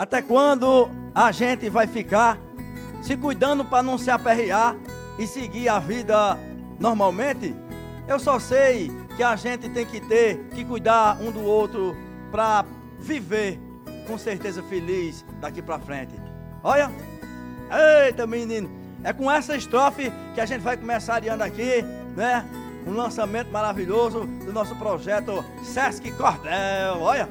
Até quando a gente vai ficar se cuidando para não se aperrear e seguir a vida normalmente? Eu só sei que a gente tem que ter que cuidar um do outro para viver com certeza feliz daqui para frente. Olha, eita menino, é com essa estrofe que a gente vai começar adiando aqui, né? Um lançamento maravilhoso do nosso projeto Sesc Cordel. Olha,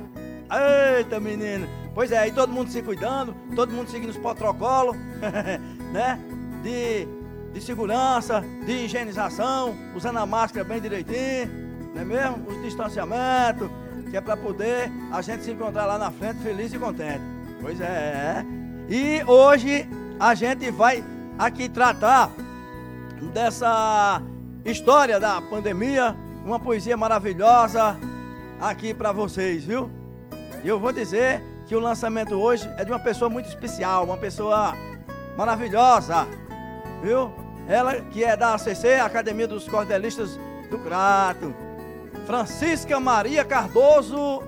eita menino. Pois é, aí todo mundo se cuidando, todo mundo seguindo os protocolos, né? De, de segurança, de higienização, usando a máscara bem direitinho, não é mesmo? Os distanciamentos, que é para poder a gente se encontrar lá na frente feliz e contente. Pois é. E hoje a gente vai aqui tratar dessa história da pandemia, uma poesia maravilhosa aqui para vocês, viu? E eu vou dizer que o lançamento hoje é de uma pessoa muito especial, uma pessoa maravilhosa, viu? Ela que é da ACC, Academia dos Cordelistas do Crato, Francisca Maria Cardoso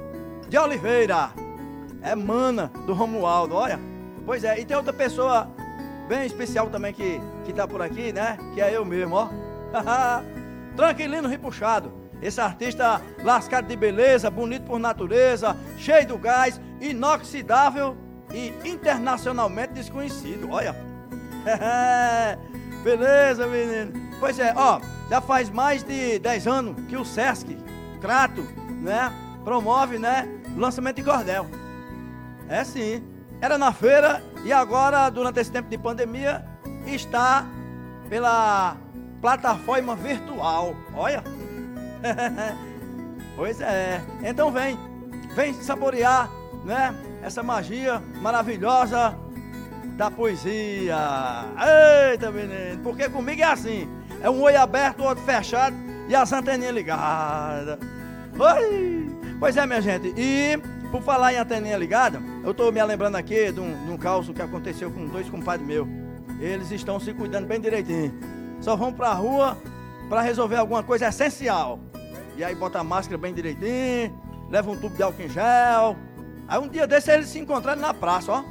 de Oliveira, é mana do Romualdo, olha. Pois é, e tem outra pessoa bem especial também que, que tá por aqui, né? Que é eu mesmo, ó. Tranquilino Ripuxado. Esse artista lascado de beleza, bonito por natureza, cheio do gás, inoxidável e internacionalmente desconhecido. Olha. beleza, menino. Pois é, ó, já faz mais de 10 anos que o Sesc, Crato, né, promove, né, lançamento de cordel. É sim. Era na feira e agora, durante esse tempo de pandemia, está pela plataforma virtual. Olha. pois é. Então vem, vem saborear, né? Essa magia maravilhosa da poesia. Eita, menino, porque comigo é assim. É um olho aberto, outro fechado e as anteninhas ligadas. Oi! Pois é, minha gente. E por falar em anteninha ligada, eu estou me lembrando aqui de um, de um caos que aconteceu com dois compadres meus. Eles estão se cuidando bem direitinho. Só vão para a rua para resolver alguma coisa essencial. E aí bota a máscara bem direitinho, leva um tubo de álcool em gel. Aí um dia desse eles se encontraram na praça, ó.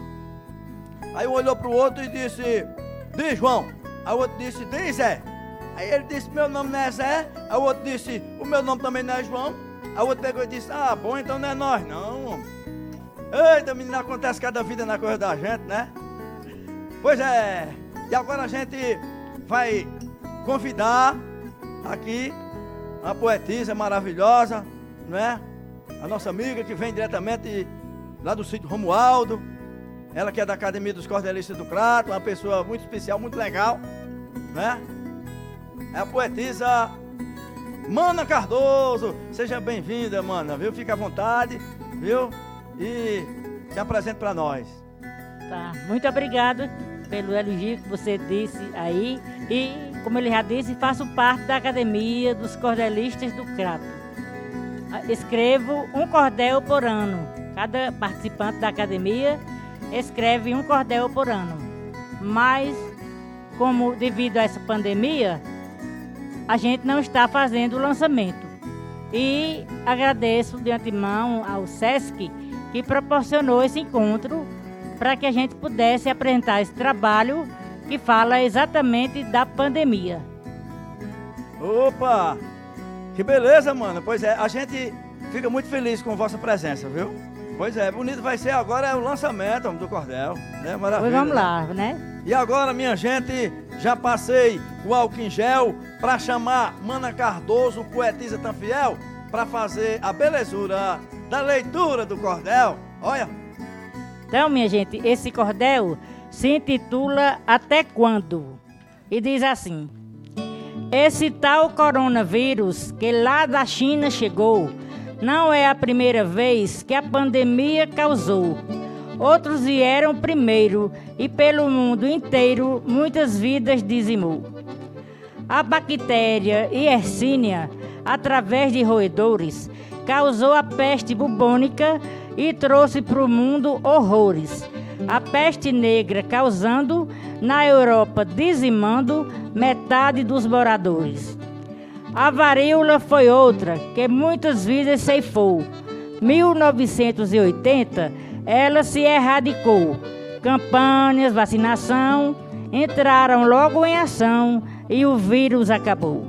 Aí um olhou pro outro e disse, diz João. Aí o outro disse, diz Zé. Aí ele disse, meu nome não é Zé. Aí o outro disse, o meu nome também não é João. A outra pegou e disse: Ah, bom, então não é nós, não. Eita, menina, acontece cada vida na coisa da gente, né? Pois é. E agora a gente vai convidar aqui uma poetisa maravilhosa, não é? A nossa amiga que vem diretamente lá do sítio Romualdo. Ela que é da Academia dos Cordelistas do Crato, uma pessoa muito especial, muito legal, né? É a poetisa Mana Cardoso, seja bem-vinda, mana, viu? Fica à vontade, viu? E se apresente para nós. Tá, muito obrigado pelo elogio que você disse aí. E, como ele já disse, faço parte da Academia dos Cordelistas do Crato. Escrevo um cordel por ano. Cada participante da academia escreve um cordel por ano. Mas, como devido a essa pandemia, a gente não está fazendo o lançamento. E agradeço de antemão ao SESC que proporcionou esse encontro para que a gente pudesse apresentar esse trabalho que fala exatamente da pandemia. Opa! Que beleza, mano. Pois é, a gente fica muito feliz com a vossa presença, viu? Pois é, bonito vai ser agora o lançamento do cordel, né? Maravilha. Pois vamos lá, né? E agora, minha gente, já passei o álcool em gel para chamar Mana Cardoso, poetisa tão fiel, para fazer a belezura da leitura do cordel. Olha. Então, minha gente, esse cordel se intitula Até Quando? E diz assim: Esse tal coronavírus que lá da China chegou, não é a primeira vez que a pandemia causou outros vieram primeiro e pelo mundo inteiro muitas vidas dizimou. A bactéria Yersinia, através de roedores, causou a peste bubônica e trouxe para o mundo horrores. A peste negra causando, na Europa, dizimando metade dos moradores. A varíola foi outra, que muitas vidas ceifou. 1980 ela se erradicou. Campanhas, vacinação entraram logo em ação e o vírus acabou.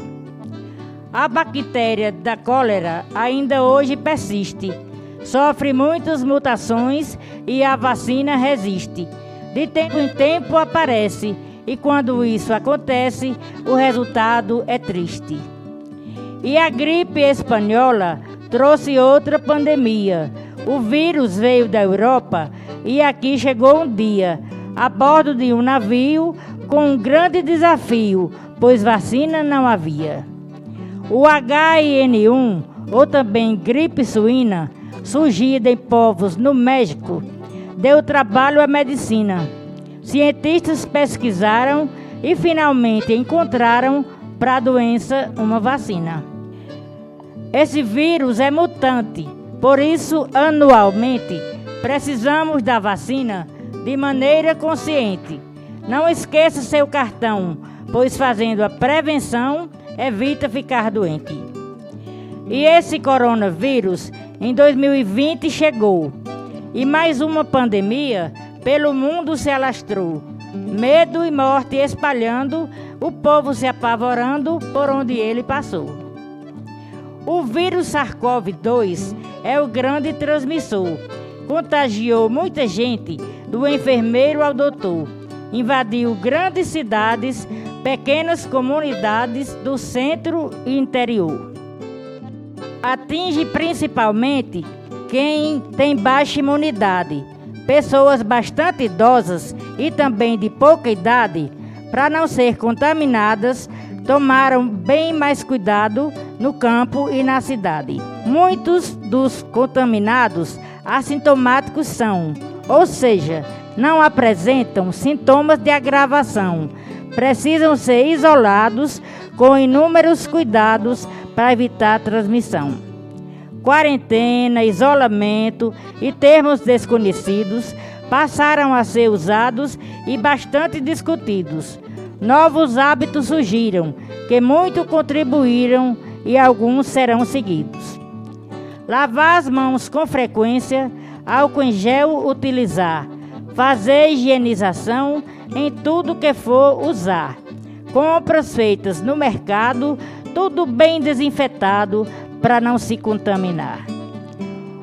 A bactéria da cólera ainda hoje persiste, sofre muitas mutações e a vacina resiste. De tempo em tempo aparece, e quando isso acontece, o resultado é triste. E a gripe espanhola trouxe outra pandemia. O vírus veio da Europa e aqui chegou um dia, a bordo de um navio, com um grande desafio, pois vacina não havia. O H1N1, ou também gripe suína, surgida em povos no México, deu trabalho à medicina. Cientistas pesquisaram e finalmente encontraram para a doença uma vacina. Esse vírus é mutante, por isso, anualmente, precisamos da vacina de maneira consciente. Não esqueça seu cartão, pois fazendo a prevenção evita ficar doente. E esse coronavírus em 2020 chegou. E mais uma pandemia pelo mundo se alastrou. Medo e morte espalhando, o povo se apavorando por onde ele passou. O vírus SARS-CoV-2 é o grande transmissor. Contagiou muita gente, do enfermeiro ao doutor. Invadiu grandes cidades, pequenas comunidades do centro e interior. Atinge principalmente quem tem baixa imunidade, pessoas bastante idosas e também de pouca idade, para não ser contaminadas, tomaram bem mais cuidado no campo e na cidade. Muitos dos contaminados assintomáticos são, ou seja, não apresentam sintomas de agravação. Precisam ser isolados com inúmeros cuidados para evitar a transmissão. Quarentena, isolamento e termos desconhecidos passaram a ser usados e bastante discutidos. Novos hábitos surgiram que muito contribuíram e alguns serão seguidos. Lavar as mãos com frequência, álcool em gel utilizar, fazer higienização em tudo que for usar. Compras feitas no mercado, tudo bem desinfetado para não se contaminar.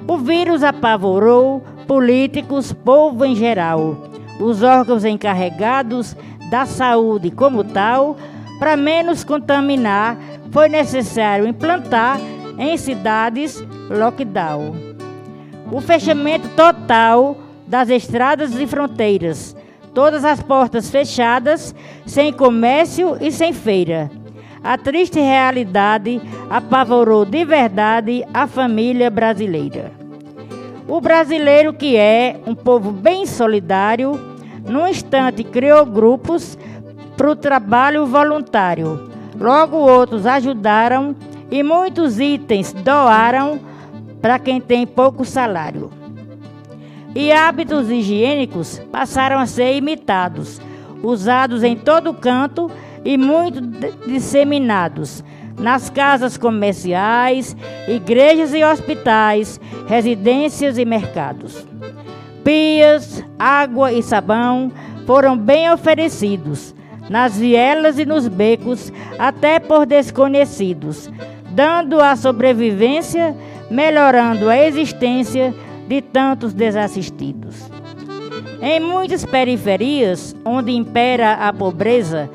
O vírus apavorou políticos, povo em geral, os órgãos encarregados da saúde como tal, para menos contaminar, foi necessário implantar em cidades lockdown. O fechamento total das estradas e fronteiras, todas as portas fechadas, sem comércio e sem feira. A triste realidade apavorou de verdade a família brasileira. O brasileiro, que é um povo bem solidário, num instante criou grupos para o trabalho voluntário. Logo outros ajudaram e muitos itens doaram para quem tem pouco salário. E hábitos higiênicos passaram a ser imitados, usados em todo canto e muito disseminados nas casas comerciais, igrejas e hospitais, residências e mercados. Pias, água e sabão foram bem oferecidos nas vielas e nos becos, até por desconhecidos, dando a sobrevivência, melhorando a existência de tantos desassistidos. Em muitas periferias, onde impera a pobreza,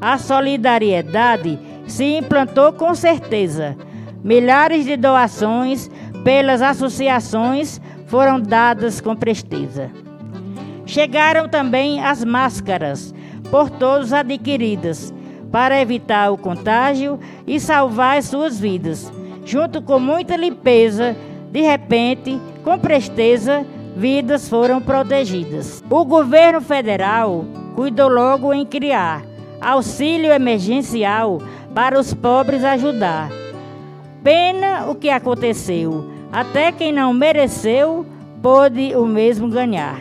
a solidariedade se implantou com certeza. Milhares de doações pelas associações foram dadas com presteza. Chegaram também as máscaras, por todos adquiridas, para evitar o contágio e salvar suas vidas. Junto com muita limpeza, de repente, com presteza, vidas foram protegidas. O governo federal cuidou logo em criar auxílio emergencial para os pobres ajudar. Pena o que aconteceu, até quem não mereceu pôde o mesmo ganhar.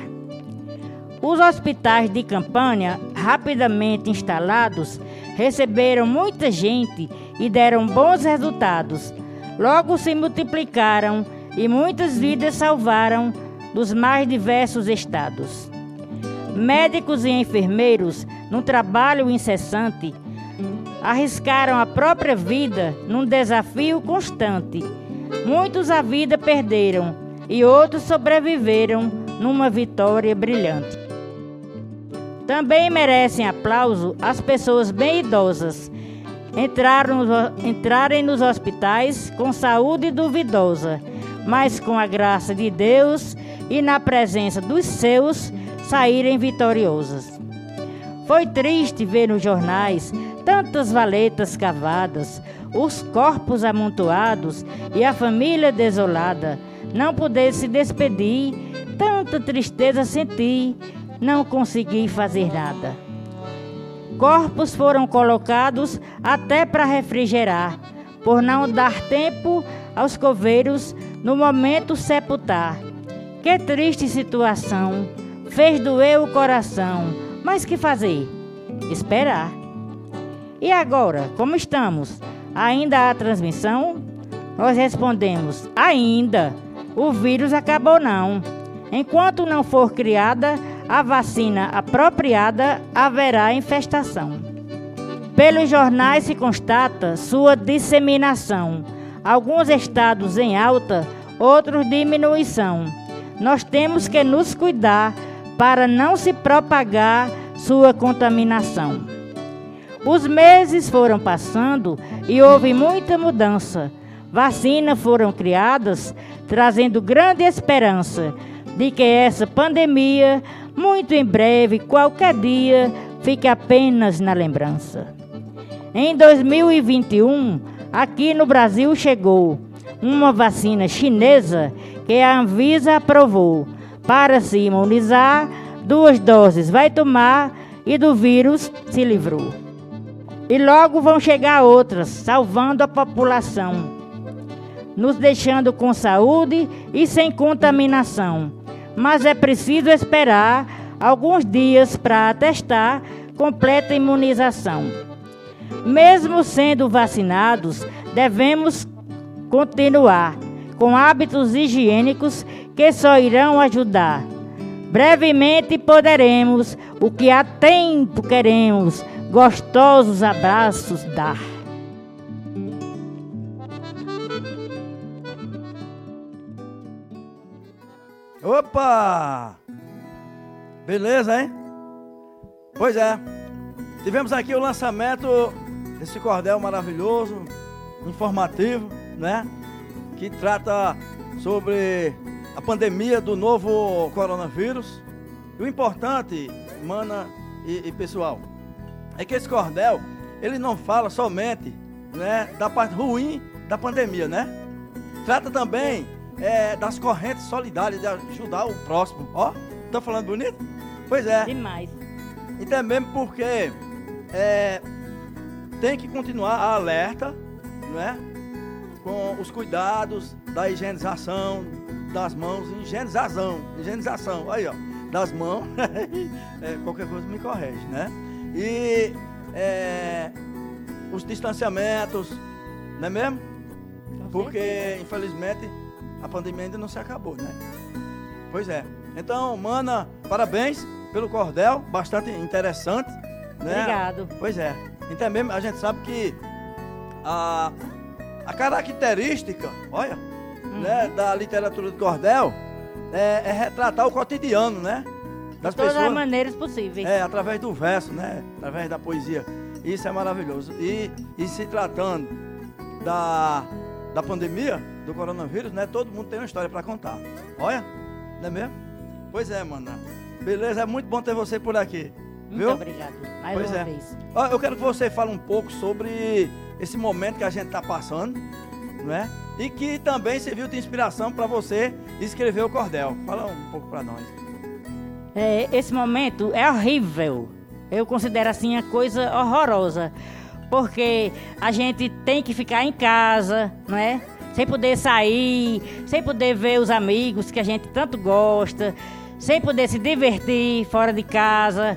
Os hospitais de campanha, rapidamente instalados, receberam muita gente e deram bons resultados. Logo se multiplicaram e muitas vidas salvaram dos mais diversos estados. Médicos e enfermeiros, num trabalho incessante, arriscaram a própria vida num desafio constante. Muitos a vida perderam e outros sobreviveram numa vitória brilhante. Também merecem aplauso as pessoas bem idosas entraram, entrarem nos hospitais com saúde duvidosa, mas com a graça de Deus e na presença dos seus saírem vitoriosas. Foi triste ver nos jornais tantas valetas cavadas, os corpos amontoados e a família desolada. Não poder se despedir, tanta tristeza senti, não consegui fazer nada. Corpos foram colocados até para refrigerar, por não dar tempo aos coveiros no momento sepultar. Que triste situação, fez doer o coração, mas que fazer? Esperar. E agora, como estamos? Ainda há transmissão? Nós respondemos: ainda. O vírus acabou não. Enquanto não for criada a vacina apropriada, haverá infestação. Pelos jornais se constata sua disseminação. Alguns estados em alta, outros diminuição. Nós temos que nos cuidar para não se propagar sua contaminação. Os meses foram passando e houve muita mudança. Vacinas foram criadas, trazendo grande esperança de que essa pandemia, muito em breve, qualquer dia, fique apenas na lembrança. Em 2021, aqui no Brasil chegou uma vacina chinesa que a Anvisa aprovou para se imunizar, duas doses vai tomar e do vírus se livrou. E logo vão chegar outras, salvando a população, nos deixando com saúde e sem contaminação. Mas é preciso esperar alguns dias para atestar completa imunização. Mesmo sendo vacinados, devemos continuar com hábitos higiênicos que só irão ajudar. Brevemente poderemos o que há tempo queremos gostosos abraços dar. Opa! Beleza, hein? Pois é. Tivemos aqui o lançamento desse cordel maravilhoso, informativo, né? Que trata sobre a pandemia do novo coronavírus. E o importante, mana e, e pessoal, é que esse cordel, ele não fala somente né, da parte ruim da pandemia, né? Trata também é, das correntes solidárias de ajudar o próximo. Ó, tô falando bonito? Pois é. Demais. E também porque é, tem que continuar alerta, né? Com os cuidados da higienização das mãos, higienização, higienização, aí ó, das mãos, é, qualquer coisa me corrige, né? E é, os distanciamentos, não é mesmo? Porque, infelizmente, a pandemia ainda não se acabou, né? Pois é. Então, mana, parabéns pelo cordel, bastante interessante. Né? Obrigado. Pois é. Então mesmo a gente sabe que a, a característica, olha, uhum. né, da literatura do cordel é, é retratar o cotidiano, né? das de todas pessoas. as maneiras possíveis. É, através do verso, né? Através da poesia. Isso é maravilhoso. E, e se tratando da, da pandemia, do coronavírus, né? Todo mundo tem uma história para contar. Olha, não é mesmo? Pois é, mano. Beleza, é muito bom ter você por aqui. Muito viu? obrigado. Mais pois uma é. vez. Eu quero que você fale um pouco sobre esse momento que a gente está passando, não é? E que também serviu de inspiração para você escrever o cordel. Fala um pouco para nós é, esse momento é horrível. Eu considero assim a coisa horrorosa. Porque a gente tem que ficar em casa, não é? Sem poder sair, sem poder ver os amigos que a gente tanto gosta, sem poder se divertir fora de casa.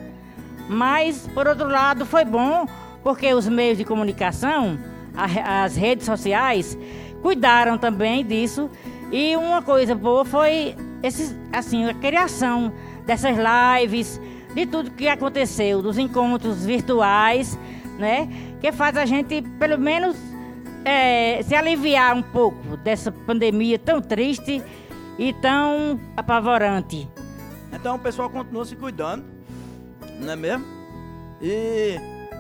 Mas, por outro lado, foi bom porque os meios de comunicação, as redes sociais, cuidaram também disso. E uma coisa boa foi esses, assim, a criação dessas lives, de tudo que aconteceu, dos encontros virtuais, né? Que faz a gente, pelo menos, é, se aliviar um pouco dessa pandemia tão triste e tão apavorante. Então o pessoal continua se cuidando, não é mesmo? E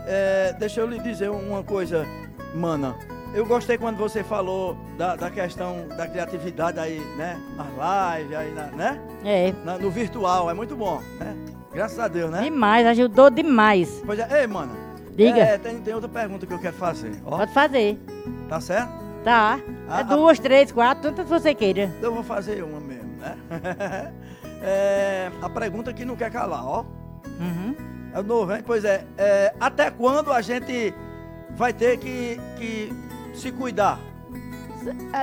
é, deixa eu lhe dizer uma coisa, mana. Eu gostei quando você falou da, da questão da criatividade aí, né? Nas lives, aí, na, né? É. Na, no virtual, é muito bom, né? Graças a Deus, né? Demais, ajudou demais. Pois é, ei, mana. Diga. É, tem, tem outra pergunta que eu quero fazer. Ó, Pode fazer. tá certo? Tá. Ah, é duas, três, quatro, tantas você queira. Eu vou fazer uma mesmo, né? É, a pergunta que não quer calar, ó. Uhum. É novo, hein? Pois é, é, até quando a gente vai ter que, que se cuidar?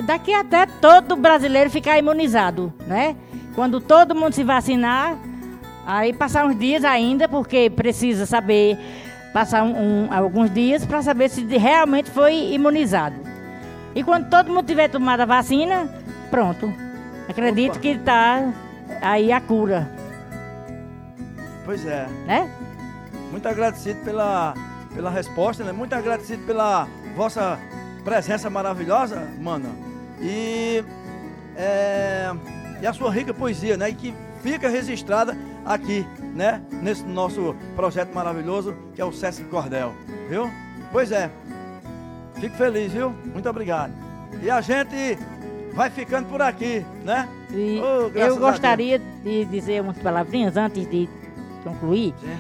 Daqui até todo brasileiro ficar imunizado, né? Quando todo mundo se vacinar, aí passar uns dias ainda, porque precisa saber, passar um, um- alguns dias para saber se realmente foi imunizado. E quando todo mundo tiver tomado a vacina, pronto. Acredito Opa. que está aí a cura, Pois é. né? Muito agradecido pela, pela resposta, né? Muito agradecido pela vossa presença maravilhosa, mano. E, é, e a sua rica poesia, né? E que fica registrada aqui, né? Nesse nosso projeto maravilhoso que é o Sesc Cordel, viu? Pois é. Fico feliz, viu? Muito obrigado. E a gente vai ficando por aqui, né? E Oh, eu gostaria de dizer umas palavrinhas antes de concluir. Sim.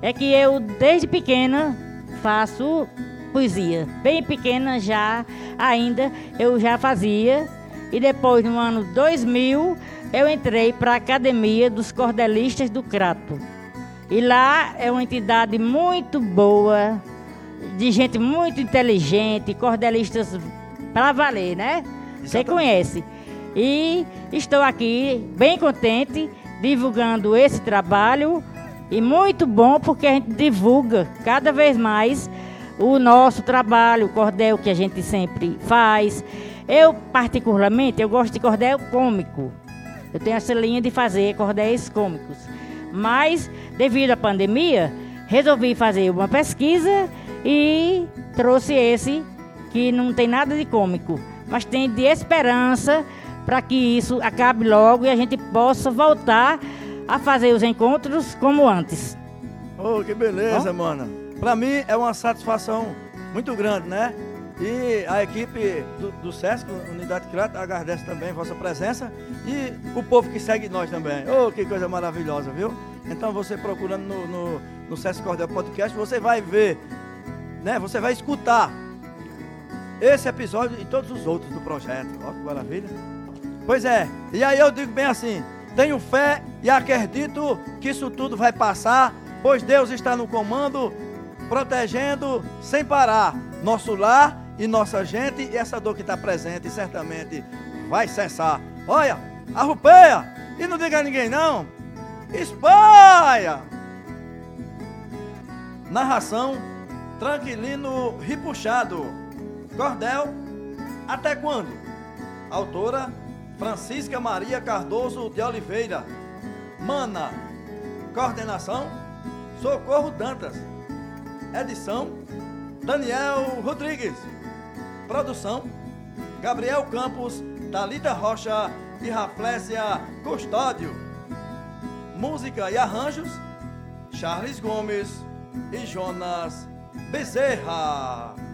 É que eu, desde pequena, faço poesia. Bem pequena já, ainda, eu já fazia. E depois, no ano 2000, eu entrei para a Academia dos Cordelistas do Crato. E lá é uma entidade muito boa, de gente muito inteligente, cordelistas para valer, né? Você Exatamente. conhece. E estou aqui bem contente divulgando esse trabalho e muito bom porque a gente divulga cada vez mais o nosso trabalho, o cordel que a gente sempre faz. Eu particularmente eu gosto de cordel cômico. Eu tenho essa linha de fazer cordéis cômicos. Mas devido à pandemia, resolvi fazer uma pesquisa e trouxe esse que não tem nada de cômico, mas tem de esperança para que isso acabe logo e a gente possa voltar a fazer os encontros como antes. Oh, que beleza, mano. Pra mim é uma satisfação muito grande, né? E a equipe do, do Sesc, Unidade Crato, agradece também a vossa presença e o povo que segue nós também. Oh, que coisa maravilhosa, viu? Então você procurando no, no, no Sesc Cordel Podcast, você vai ver, né? Você vai escutar esse episódio e todos os outros do projeto. Ó, que maravilha. Pois é, e aí eu digo bem assim: tenho fé e acredito que isso tudo vai passar, pois Deus está no comando, protegendo sem parar nosso lar e nossa gente, e essa dor que está presente certamente vai cessar. Olha, arrupeia e não diga a ninguém não, espalha! Narração Tranquilino Ripuxado. Cordel, até quando? Autora Francisca Maria Cardoso de Oliveira. Mana. Coordenação Socorro Dantas. Edição Daniel Rodrigues. Produção Gabriel Campos, Talita Rocha e Raflésia Custódio. Música e arranjos Charles Gomes e Jonas Bezerra.